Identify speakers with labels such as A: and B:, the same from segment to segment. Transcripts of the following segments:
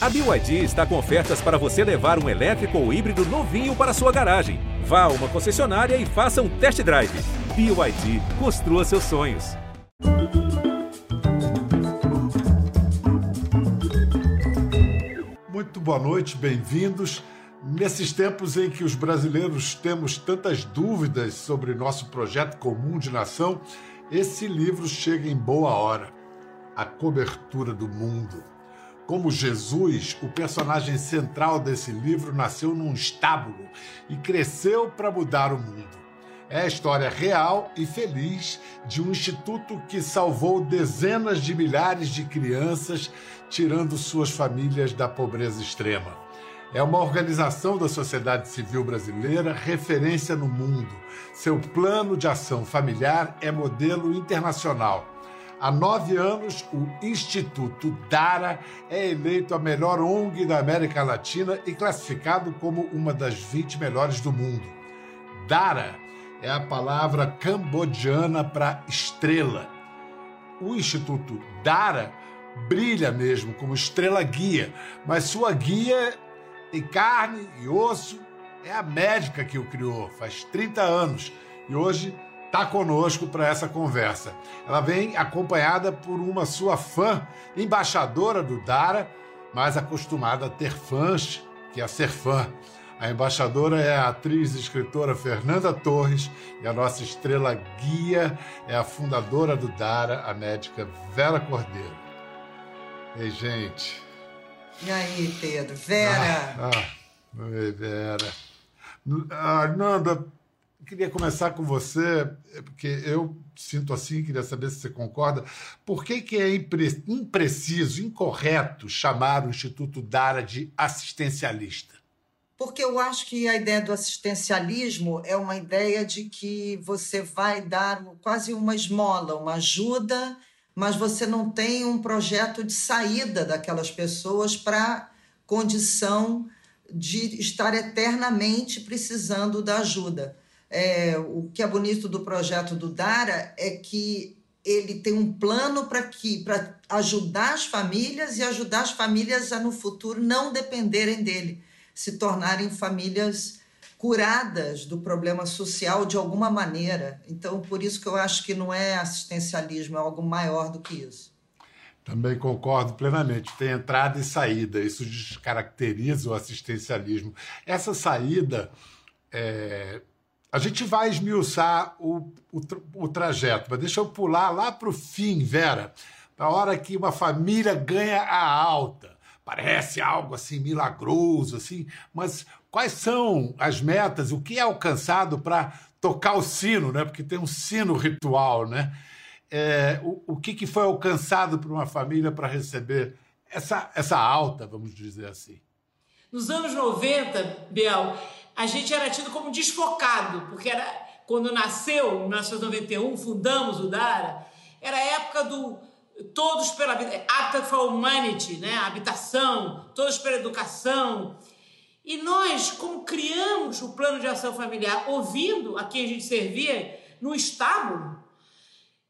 A: A BYD está com ofertas para você levar um elétrico ou híbrido novinho para sua garagem. Vá a uma concessionária e faça um test drive. BYD, construa seus sonhos.
B: Muito boa noite, bem-vindos. Nesses tempos em que os brasileiros temos tantas dúvidas sobre nosso projeto comum de nação, esse livro chega em boa hora. A cobertura do mundo. Como Jesus, o personagem central desse livro nasceu num estábulo e cresceu para mudar o mundo. É a história real e feliz de um instituto que salvou dezenas de milhares de crianças, tirando suas famílias da pobreza extrema. É uma organização da sociedade civil brasileira referência no mundo. Seu plano de ação familiar é modelo internacional. Há nove anos, o Instituto Dara é eleito a melhor ONG da América Latina e classificado como uma das 20 melhores do mundo. Dara é a palavra cambodiana para estrela. O Instituto Dara brilha mesmo como estrela guia, mas sua guia em carne e osso é a médica que o criou faz 30 anos e hoje está conosco para essa conversa. Ela vem acompanhada por uma sua fã, embaixadora do Dara, mais acostumada a ter fãs que a ser fã. A embaixadora é a atriz e escritora Fernanda Torres e a nossa estrela guia é a fundadora do Dara, a médica Vera Cordeiro. Ei, gente.
C: E aí, Pedro? Vera?
B: Ah, ah, oi, Vera. Ah, Nanda, queria começar com você, porque eu sinto assim, queria saber se você concorda. Por que, que é impre impreciso, incorreto chamar o Instituto Dara de assistencialista?
C: Porque eu acho que a ideia do assistencialismo é uma ideia de que você vai dar quase uma esmola, uma ajuda, mas você não tem um projeto de saída daquelas pessoas para condição de estar eternamente precisando da ajuda. É, o que é bonito do projeto do Dara é que ele tem um plano para que para ajudar as famílias e ajudar as famílias a no futuro não dependerem dele se tornarem famílias curadas do problema social de alguma maneira. Então, por isso que eu acho que não é assistencialismo, é algo maior do que isso.
B: Também concordo plenamente. Tem entrada e saída. Isso descaracteriza o assistencialismo. Essa saída, é... a gente vai esmiuçar o, o, o trajeto, mas deixa eu pular lá para o fim, Vera, para a hora que uma família ganha a alta parece algo assim milagroso, assim, mas quais são as metas, o que é alcançado para tocar o sino, né? Porque tem um sino ritual, né? É, o, o que, que foi alcançado por uma família para receber essa, essa alta, vamos dizer assim?
D: Nos anos 90, Biel, a gente era tido como desfocado, porque era quando nasceu, em 1991, fundamos o DARA, era a época do todos pela vida, Habitat for Humanity, né? habitação, todos pela educação. E nós, como criamos o plano de ação familiar, ouvindo a quem a gente servia no estábulo,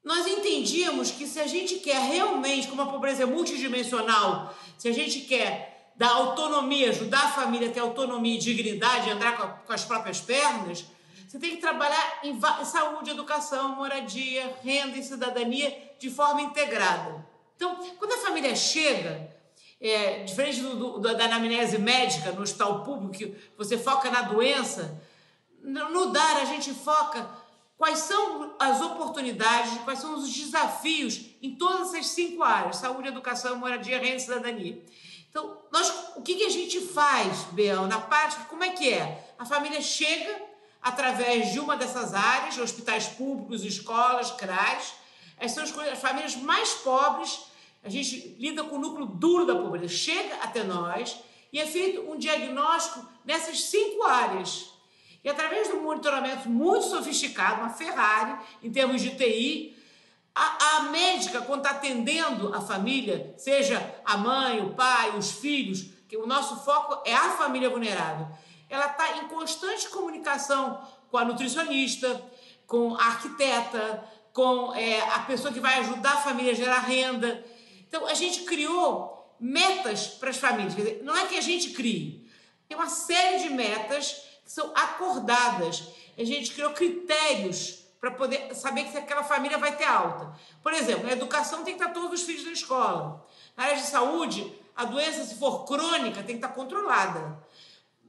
D: nós entendíamos que se a gente quer realmente, como a pobreza é multidimensional, se a gente quer dar autonomia, ajudar a família a ter autonomia e dignidade, andar com, a, com as próprias pernas, você tem que trabalhar em saúde, educação, moradia, renda e cidadania de forma integrada. Então, quando a família chega, é, diferente do, do, da anamnese médica no hospital público, que você foca na doença, no DAR a gente foca quais são as oportunidades, quais são os desafios em todas essas cinco áreas: saúde, educação, moradia, renda e cidadania. Então, nós, o que, que a gente faz, Bel, na prática? Como é que é? A família chega através de uma dessas áreas, hospitais públicos, escolas, CRAs, essas são as, as famílias mais pobres. A gente lida com o núcleo duro da pobreza. Chega até nós e é feito um diagnóstico nessas cinco áreas. E através de um monitoramento muito sofisticado, uma Ferrari, em termos de TI, a, a médica, quando está atendendo a família, seja a mãe, o pai, os filhos, que o nosso foco é a família vulnerável, ela está em constante comunicação com a nutricionista, com a arquiteta, com é, a pessoa que vai ajudar a família a gerar renda. Então, a gente criou metas para as famílias. Quer dizer, não é que a gente crie, tem uma série de metas que são acordadas. A gente criou critérios para poder saber que aquela família vai ter alta. Por exemplo, a educação tem que estar todos os filhos na escola. Na área de saúde, a doença, se for crônica, tem que estar controlada.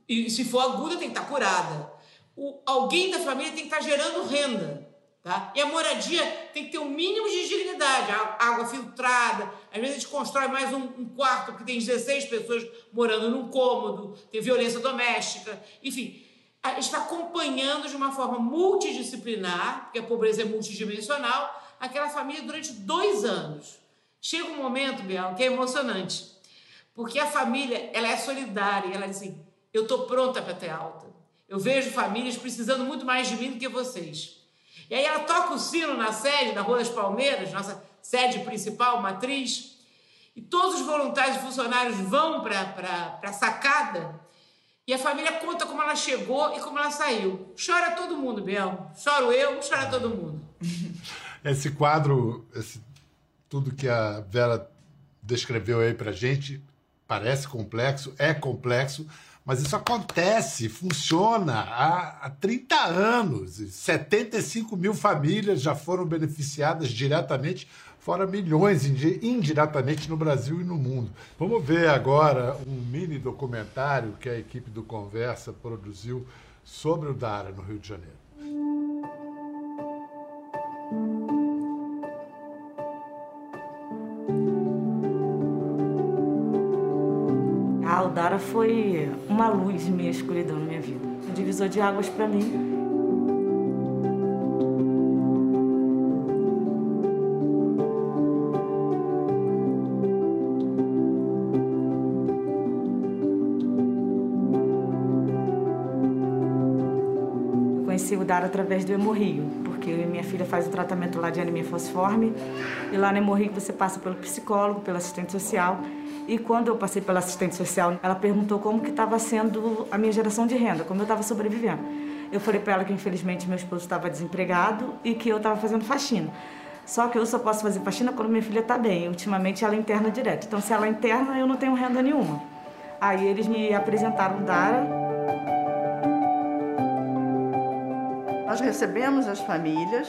D: E se for aguda, tem que estar curada. O, alguém da família tem que estar gerando renda. Tá? E a moradia tem que ter um mínimo de dignidade, água filtrada. Às vezes a gente constrói mais um, um quarto porque tem 16 pessoas morando num cômodo, tem violência doméstica, enfim. Está acompanhando de uma forma multidisciplinar, porque a pobreza é multidimensional, aquela família durante dois anos. Chega um momento, Biel, que é emocionante, porque a família ela é solidária, ela diz assim: eu estou pronta para ter alta. Eu vejo famílias precisando muito mais de mim do que vocês. E aí ela toca o sino na sede, na Rua das Palmeiras, nossa sede principal, matriz, e todos os voluntários e funcionários vão para a sacada e a família conta como ela chegou e como ela saiu. Chora todo mundo, Biel. Choro eu, chora todo mundo.
B: Esse quadro, esse, tudo que a Vera descreveu aí para gente, parece complexo, é complexo, mas isso acontece, funciona há, há 30 anos. 75 mil famílias já foram beneficiadas diretamente, fora milhões indiretamente no Brasil e no mundo. Vamos ver agora um mini documentário que a equipe do Conversa produziu sobre o Dara no Rio de Janeiro.
E: Dara foi uma luz em minha escuridão na minha vida. Um divisor de águas para mim. Através do Hemorrio, porque minha filha faz o tratamento lá de anemia fosforme. E lá no Hemorrio você passa pelo psicólogo, pelo assistente social e quando eu passei pela assistente social, ela perguntou como que estava sendo a minha geração de renda, como eu estava sobrevivendo. Eu falei para ela que infelizmente meu esposo estava desempregado e que eu estava fazendo faxina. Só que eu só posso fazer faxina quando minha filha está bem. Ultimamente ela interna direto. Então se ela interna, eu não tenho renda nenhuma. Aí eles me apresentaram Dara.
F: Nós recebemos as famílias,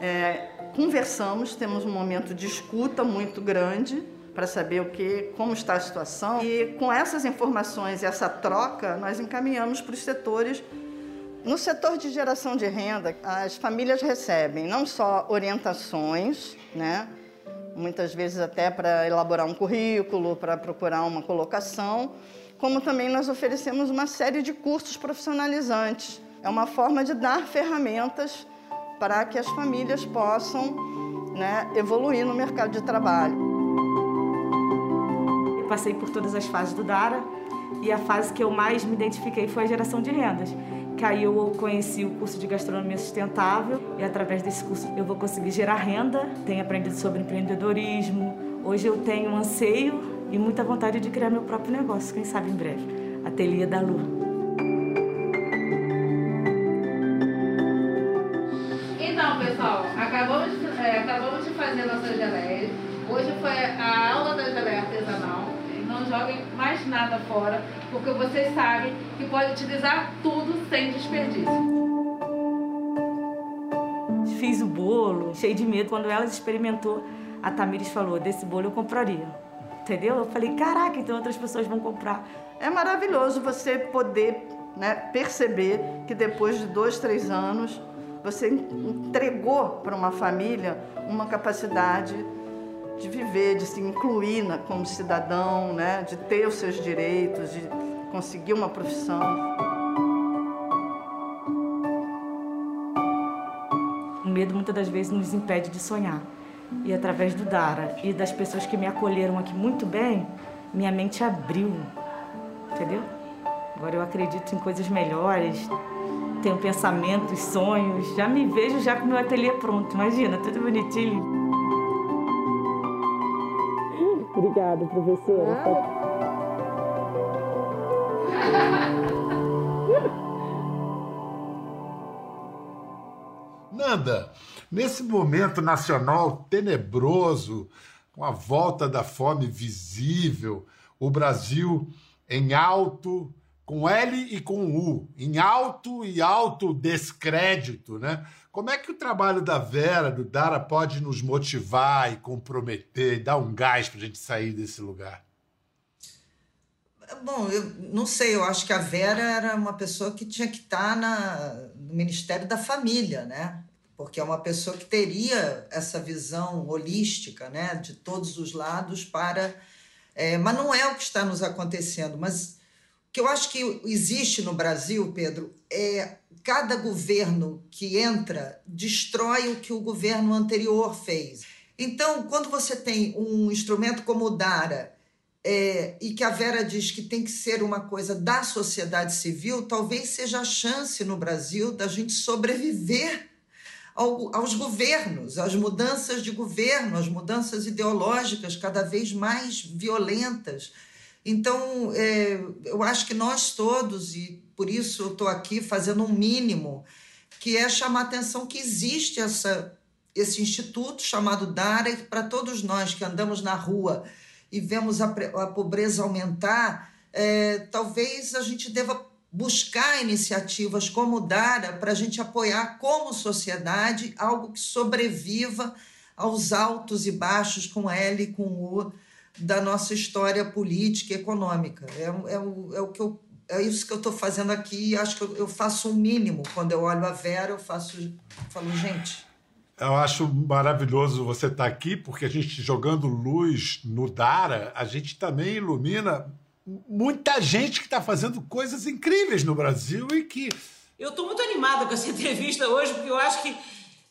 F: é, conversamos, temos um momento de escuta muito grande para saber o que, como está a situação. E com essas informações e essa troca, nós encaminhamos para os setores. No setor de geração de renda, as famílias recebem não só orientações, né? muitas vezes até para elaborar um currículo, para procurar uma colocação, como também nós oferecemos uma série de cursos profissionalizantes. É uma forma de dar ferramentas para que as famílias possam né, evoluir no mercado de trabalho
E: passei por todas as fases do Dara e a fase que eu mais me identifiquei foi a geração de rendas. Que aí eu conheci o curso de gastronomia sustentável e através desse curso eu vou conseguir gerar renda. Tenho aprendido sobre empreendedorismo. Hoje eu tenho um anseio e muita vontade de criar meu próprio negócio, quem sabe em breve. Ateliê da Lu.
G: Nossa geleia. Hoje foi a aula da geleia artesanal não joguem mais nada fora, porque vocês sabem que pode utilizar tudo sem desperdício.
E: Fiz o bolo, cheio de medo. Quando ela experimentou, a Tamires falou: desse bolo eu compraria. Entendeu? Eu falei: caraca, então outras pessoas vão comprar.
F: É maravilhoso você poder né, perceber que depois de dois, três anos, você entregou para uma família uma capacidade de viver, de se incluir na, como cidadão, né? de ter os seus direitos, de conseguir uma profissão.
E: O medo muitas das vezes nos impede de sonhar. E através do Dara e das pessoas que me acolheram aqui muito bem, minha mente abriu, entendeu? Agora eu acredito em coisas melhores, tenho pensamentos, sonhos, já me vejo já com o meu ateliê pronto, imagina, tudo bonitinho. Obrigada, professora.
B: Nanda, nesse momento nacional tenebroso com a volta da fome visível, o Brasil em alto, com L e com U, em alto e alto descrédito, né? Como é que o trabalho da Vera, do Dara, pode nos motivar e comprometer, dar um gás para a gente sair desse lugar?
C: Bom, eu não sei, eu acho que a Vera era uma pessoa que tinha que estar na, no Ministério da Família, né? Porque é uma pessoa que teria essa visão holística, né, de todos os lados para. É, mas não é o que está nos acontecendo. Mas que eu acho que existe no Brasil, Pedro, é cada governo que entra destrói o que o governo anterior fez. Então, quando você tem um instrumento como o DARA, é, e que a Vera diz que tem que ser uma coisa da sociedade civil, talvez seja a chance no Brasil da gente sobreviver ao, aos governos, às mudanças de governo, às mudanças ideológicas cada vez mais violentas. Então, é, eu acho que nós todos, e por isso eu estou aqui fazendo um mínimo, que é chamar a atenção que existe essa, esse instituto chamado DARA, para todos nós que andamos na rua e vemos a, a pobreza aumentar, é, talvez a gente deva buscar iniciativas como DARA para a gente apoiar como sociedade algo que sobreviva aos altos e baixos com L e com U da nossa história política e econômica. É, é, o, é o que eu é isso que eu estou fazendo aqui e acho que eu, eu faço o um mínimo. Quando eu olho a Vera, eu faço, falo, gente.
B: Eu acho maravilhoso você estar tá aqui, porque a gente jogando luz no Dara, a gente também ilumina muita gente que está fazendo coisas incríveis no Brasil e que.
D: Eu estou muito animada com essa entrevista hoje, porque eu acho que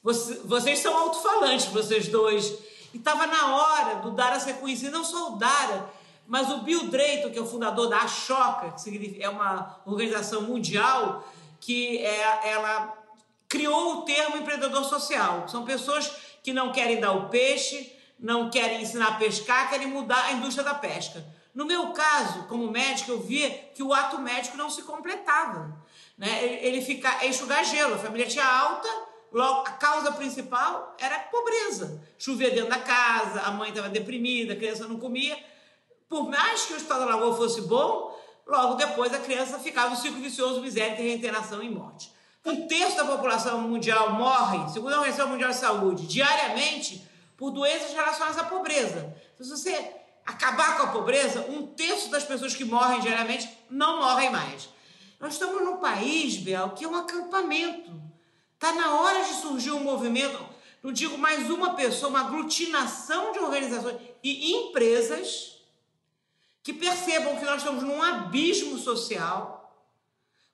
D: você, vocês são alto-falantes, vocês dois. E estava na hora do Dara ser conhecido, não só o Dara mas o Bill Drayton, que é o fundador da Ashoka, que é uma organização mundial, que é, ela criou o termo empreendedor social. São pessoas que não querem dar o peixe, não querem ensinar a pescar, querem mudar a indústria da pesca. No meu caso, como médico, eu via que o ato médico não se completava. Né? Ele fica enxugar gelo, a família tinha alta, a causa principal era a pobreza. Chovia dentro da casa, a mãe estava deprimida, a criança não comia por mais que o Estado da Lagoa fosse bom, logo depois a criança ficava no ciclo vicioso, miséria, reinteração e morte. Um terço da população mundial morre, segundo a Organização Mundial de Saúde, diariamente por doenças relacionadas à pobreza. Então, se você acabar com a pobreza, um terço das pessoas que morrem diariamente não morrem mais. Nós estamos num país, Bel, que é um acampamento. Está na hora de surgir um movimento, não digo mais uma pessoa, uma aglutinação de organizações e empresas que percebam que nós estamos num abismo social,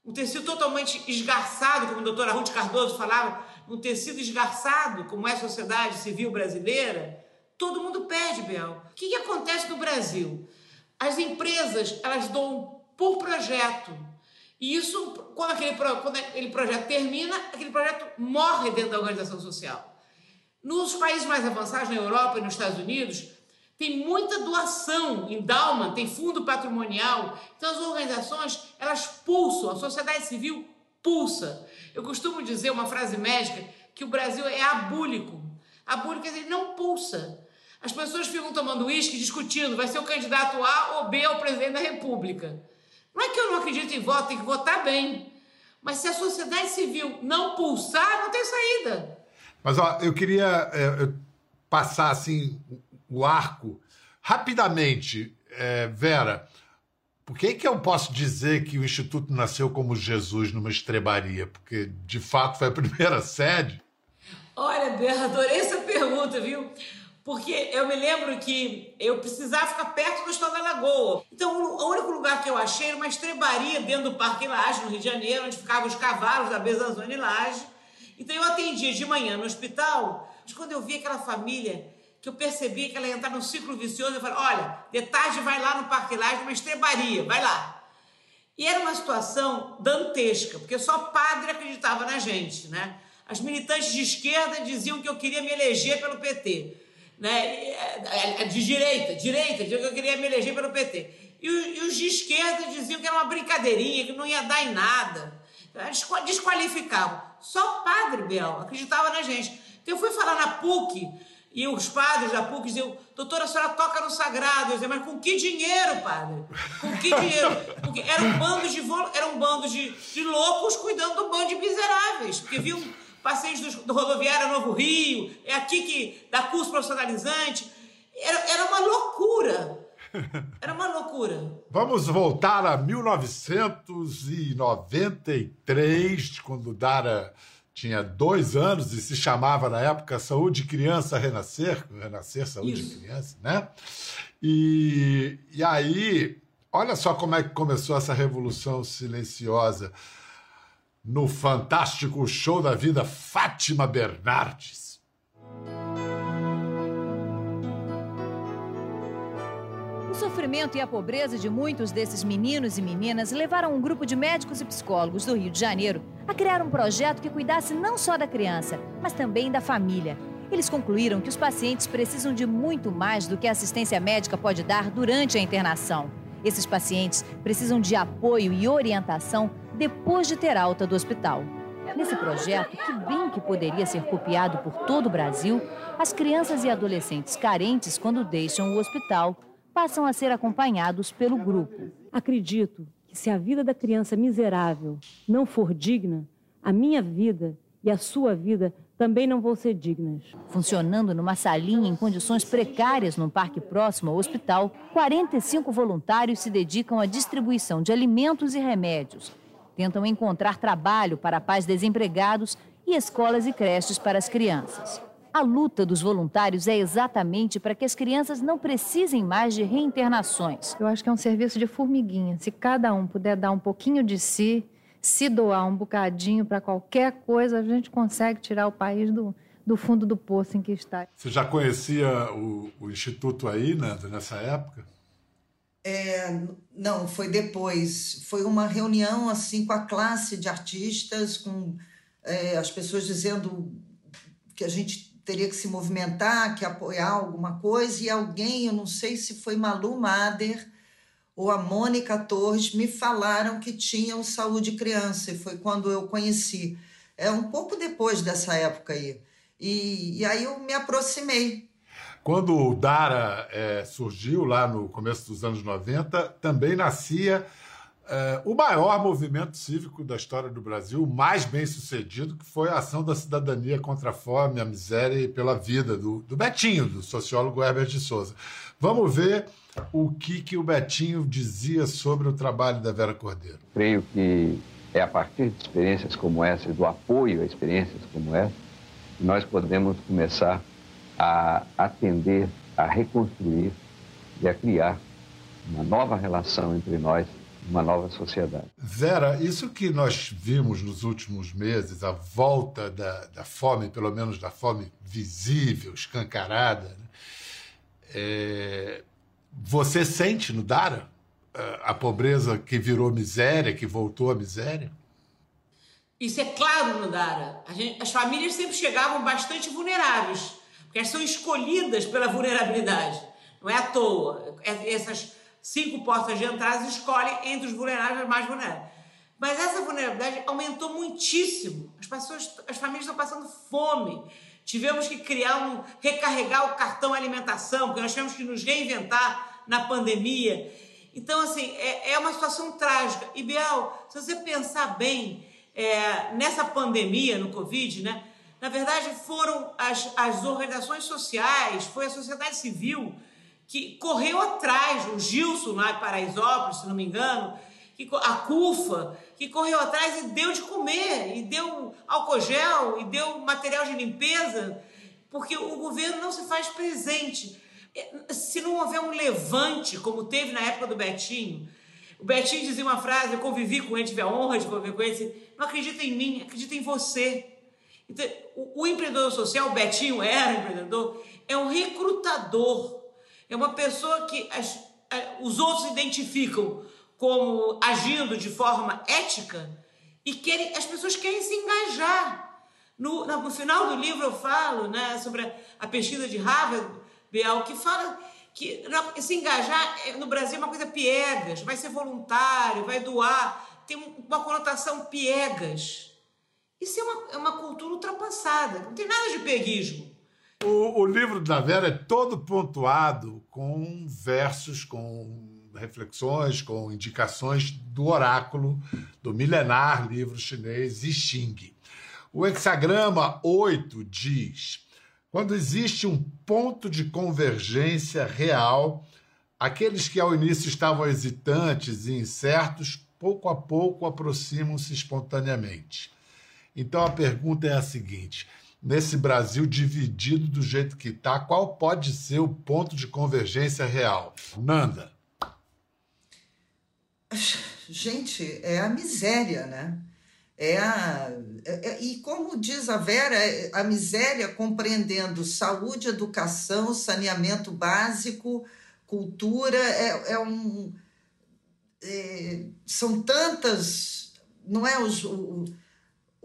D: um tecido totalmente esgarçado, como a doutora Ruth Cardoso falava, um tecido esgarçado, como é a sociedade civil brasileira, todo mundo pede, Bel. O que, que acontece no Brasil? As empresas, elas dão por projeto. E isso, quando aquele, quando aquele projeto termina, aquele projeto morre dentro da organização social. Nos países mais avançados, na Europa e nos Estados Unidos, tem muita doação, endowment, tem fundo patrimonial. Então as organizações, elas pulsam, a sociedade civil pulsa. Eu costumo dizer uma frase médica que o Brasil é abúlico. Abúlico quer dizer, não pulsa. As pessoas ficam tomando uísque, discutindo, vai ser o candidato A ou B ao presidente da República. Não é que eu não acredito em voto, tem que votar bem. Mas se a sociedade civil não pulsar, não tem saída.
B: Mas ó, eu queria é, passar assim o arco. Rapidamente, é, Vera, por que, que eu posso dizer que o Instituto nasceu como Jesus numa estrebaria? Porque, de fato, foi a primeira sede?
D: Olha, Bela, adorei essa pergunta, viu? Porque eu me lembro que eu precisava ficar perto do Estado da Lagoa. Então, o único lugar que eu achei era uma estrebaria dentro do Parque Laje, no Rio de Janeiro, onde ficavam os cavalos da Bezanzone Laje. Então, eu atendia de manhã no hospital, mas quando eu vi aquela família que eu percebi que ela ia entrar num ciclo vicioso. Eu falei: olha, de tarde vai lá no Parque Laje, uma estrebaria, vai lá. E era uma situação dantesca, porque só padre acreditava na gente, né? As militantes de esquerda diziam que eu queria me eleger pelo PT, né? É, é, de direita, direita, diziam que eu queria me eleger pelo PT. E, os de esquerda diziam que era uma brincadeirinha, que não ia dar em nada. Desqualificavam. Só padre Bel acreditava na gente. Então eu fui falar na PUC E os padres da PUC diziam, doutora, a senhora toca no sagrado. Eu dizia, mas com que dinheiro, padre? Com que dinheiro? Porque era um bando de, era um bando de, de loucos cuidando do bando de miseráveis. Porque viam pacientes do, do rodoviário Novo Rio, é aqui que dá curso profissionalizante. Era, era uma loucura. Era uma loucura.
B: Vamos voltar a 1993, quando Dara tinha dois anos e se chamava na época Saúde Criança Renascer, Renascer Saúde Isso. Criança, né? E, e aí, olha só como é que começou essa revolução silenciosa no fantástico show da vida Fátima Bernardes.
H: O sofrimento e a pobreza de muitos desses meninos e meninas levaram um grupo de médicos e psicólogos do Rio de Janeiro a criar um projeto que cuidasse não só da criança, mas também da família. Eles concluíram que os pacientes precisam de muito mais do que a assistência médica pode dar durante a internação. Esses pacientes precisam de apoio e orientação depois de ter alta do hospital. Nesse projeto, que bem que poderia ser copiado por todo o Brasil, as crianças e adolescentes carentes, quando deixam o hospital, passam a ser acompanhados pelo grupo.
I: Acredito que se a vida da criança miserável não for digna, a minha vida e a sua vida também não vão ser dignas.
H: Funcionando numa salinha em condições precárias num parque próximo ao hospital, 45 voluntários se dedicam à distribuição de alimentos e remédios. Tentam encontrar trabalho para pais desempregados e escolas e creches para as crianças. A luta dos voluntários é exatamente para que as crianças não precisem mais de reinternações.
J: Eu acho que é um serviço de formiguinha. Se cada um puder dar um pouquinho de si, se doar um bocadinho para qualquer coisa, a gente consegue tirar o país do, do fundo do poço em que está.
B: Você já conhecia o, o Instituto aí, né, nessa época?
C: É, não, foi depois. Foi uma reunião assim com a classe de artistas, com é, as pessoas dizendo que a gente teria que se movimentar, que apoiar alguma coisa, e alguém, eu não sei se foi Malu Mader ou a Mônica Torres, me falaram que tinham saúde criança, e foi quando eu conheci. É um pouco depois dessa época aí. E, e aí eu me aproximei.
B: Quando o Dara é, surgiu lá no começo dos anos 90, também nascia é, o maior movimento cívico da história do Brasil, o mais bem sucedido, que foi a ação da cidadania contra a fome, a miséria e pela vida, do, do Betinho, do sociólogo Herbert de Souza. Vamos ver o que, que o Betinho dizia sobre o trabalho da Vera Cordeiro.
K: Creio que é a partir de experiências como essa, do apoio a experiências como essa, que nós podemos começar a atender, a reconstruir e a criar uma nova relação entre nós uma nova sociedade.
B: Vera, isso que nós vimos nos últimos meses, a volta da, da fome, pelo menos da fome visível, escancarada, né? é, você sente no Dara a pobreza que virou miséria, que voltou à miséria?
D: Isso é claro no Dara. Gente, as famílias sempre chegavam bastante vulneráveis, porque elas são escolhidas pela vulnerabilidade. Não é à toa. É, essas cinco portas de entrada escolhem entre os vulneráveis mais vulneráveis. Mas essa vulnerabilidade aumentou muitíssimo. As pessoas, as famílias estão passando fome. Tivemos que criar um, recarregar o cartão alimentação, porque nós tivemos que nos reinventar na pandemia. Então, assim, é, é uma situação trágica. E, Biel, se você pensar bem, é, nessa pandemia, no Covid, né? Na verdade, foram as, as organizações sociais, foi a sociedade civil que correu atrás, o Gilson lá em Paraisópolis, se não me engano, que, a CUFA, que correu atrás e deu de comer, e deu álcool gel, e deu material de limpeza, porque o governo não se faz presente. É, se não houver um levante, como teve na época do Betinho, o Betinho dizia uma frase, eu convivi com ele, tive a honra de conviver com ele, não acredita em mim, acredita em você. Então, o, o empreendedor social, o Betinho era empreendedor, é um recrutador é uma pessoa que as, os outros identificam como agindo de forma ética e querem, as pessoas querem se engajar. No, no final do livro eu falo né, sobre a pesquisa de Harvard, Biel, que fala que se engajar é, no Brasil é uma coisa piegas, vai ser voluntário, vai doar, tem uma conotação piegas. Isso é uma, é uma cultura ultrapassada, não tem nada de peguismo.
B: O, o livro da Vera é todo pontuado com versos, com reflexões, com indicações do oráculo do milenar livro chinês I Ching. O hexagrama 8 diz: quando existe um ponto de convergência real, aqueles que ao início estavam hesitantes e incertos, pouco a pouco aproximam-se espontaneamente. Então a pergunta é a seguinte: nesse Brasil dividido do jeito que está, qual pode ser o ponto de convergência real? Nanda.
C: Gente, é a miséria, né? É a, é, é, e como diz a Vera, a miséria compreendendo saúde, educação, saneamento básico, cultura, é, é um, é, são tantas, não é os,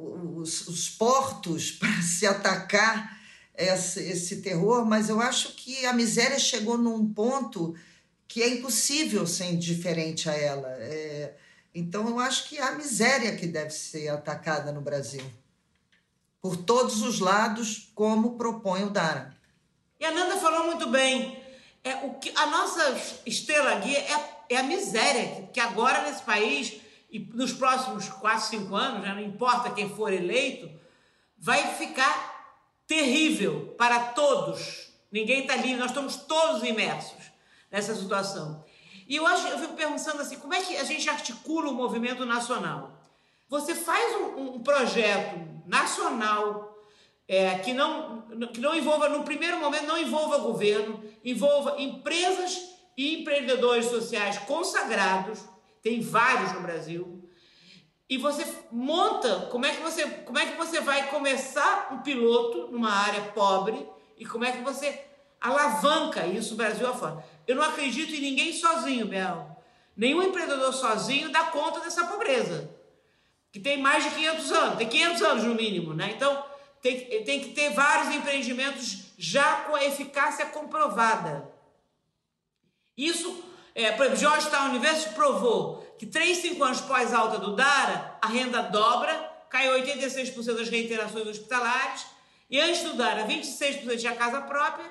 C: os, os portos para se atacar esse, esse terror, mas eu acho que a miséria chegou num ponto que é impossível ser indiferente a ela. É, então, eu acho que é a miséria que deve ser atacada no Brasil, por todos os lados, como propõe o Dara.
D: E a Nanda falou muito bem. É, o que, a nossa estrela guia é, é a miséria, que, agora nesse país, e nos próximos 4, 5 anos, né, não importa quem for eleito, vai ficar terrível para todos. Ninguém está livre, nós estamos todos imersos nessa situação. E eu, acho, eu fico pensando assim, como é que a gente articula o movimento nacional? Você faz um, um projeto nacional é, que, não, que não envolva, no primeiro momento, não envolva governo, envolva empresas e empreendedores sociais consagrados, tem vários no Brasil, e você monta como é que você, como é que você vai começar um piloto numa área pobre e como é que você alavanca isso Brasil afora. Eu não acredito em ninguém sozinho, Bel. Nenhum empreendedor sozinho dá conta dessa pobreza. Que tem mais de 500 anos, tem 500 anos no mínimo, né? Então, tem, tem que ter vários empreendimentos já com a eficácia comprovada. Isso, é, por exemplo, Georgetown University provou que 3, 5 anos pós alta do DARA, a renda dobra, cai 86% das reiterações hospitalares, e antes do DARA, 26% tinha casa própria,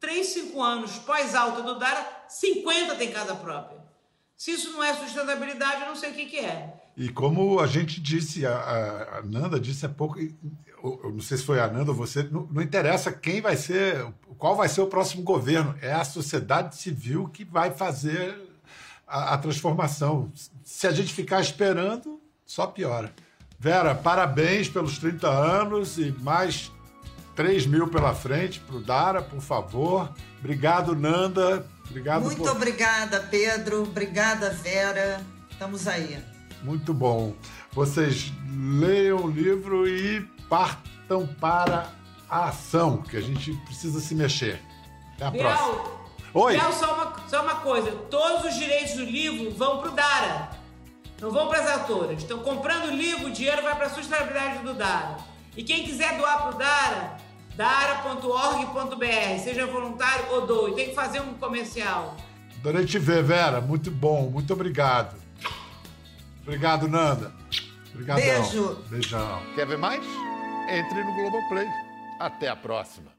D: 3, 5 anos pós-alta do DARA, 50 tem casa própria. Se isso não é sustentabilidade, eu não sei o que, que é.
B: E como a gente disse, a, a Nanda disse há pouco, eu não sei se foi a Nanda ou você, não, não, interessa quem vai ser, qual vai ser o próximo governo, é a sociedade civil que vai fazer a, a transformação. Se a gente ficar esperando, só piora. Vera, parabéns pelos 30 anos e mais 3 mil pela frente para o Dara, por favor. Obrigado, Nanda. Obrigado
C: Muito
B: por...
C: obrigada, Pedro. Obrigada, Vera. Estamos aí.
B: Muito bom. Vocês leiam o livro e partam para a ação, que a gente precisa se mexer. Até a
D: Biel,
B: próxima. Oi.
D: Biel, só uma, só uma coisa. Todos os direitos do livro vão para o Dara. Não vão para as autoras. Estão comprando o livro, o dinheiro vai para a sustentabilidade do Dara. E quem quiser doar para o Dara, dara.org.br, seja voluntário ou doe. Tem que fazer um comercial.
B: Adorei te ver, Vera. Muito bom. Muito obrigado. Obrigado, Nanda. Obrigadão.
C: Beijo.
B: Beijão.
L: Quer ver mais? Entre no Globoplay. Até a próxima.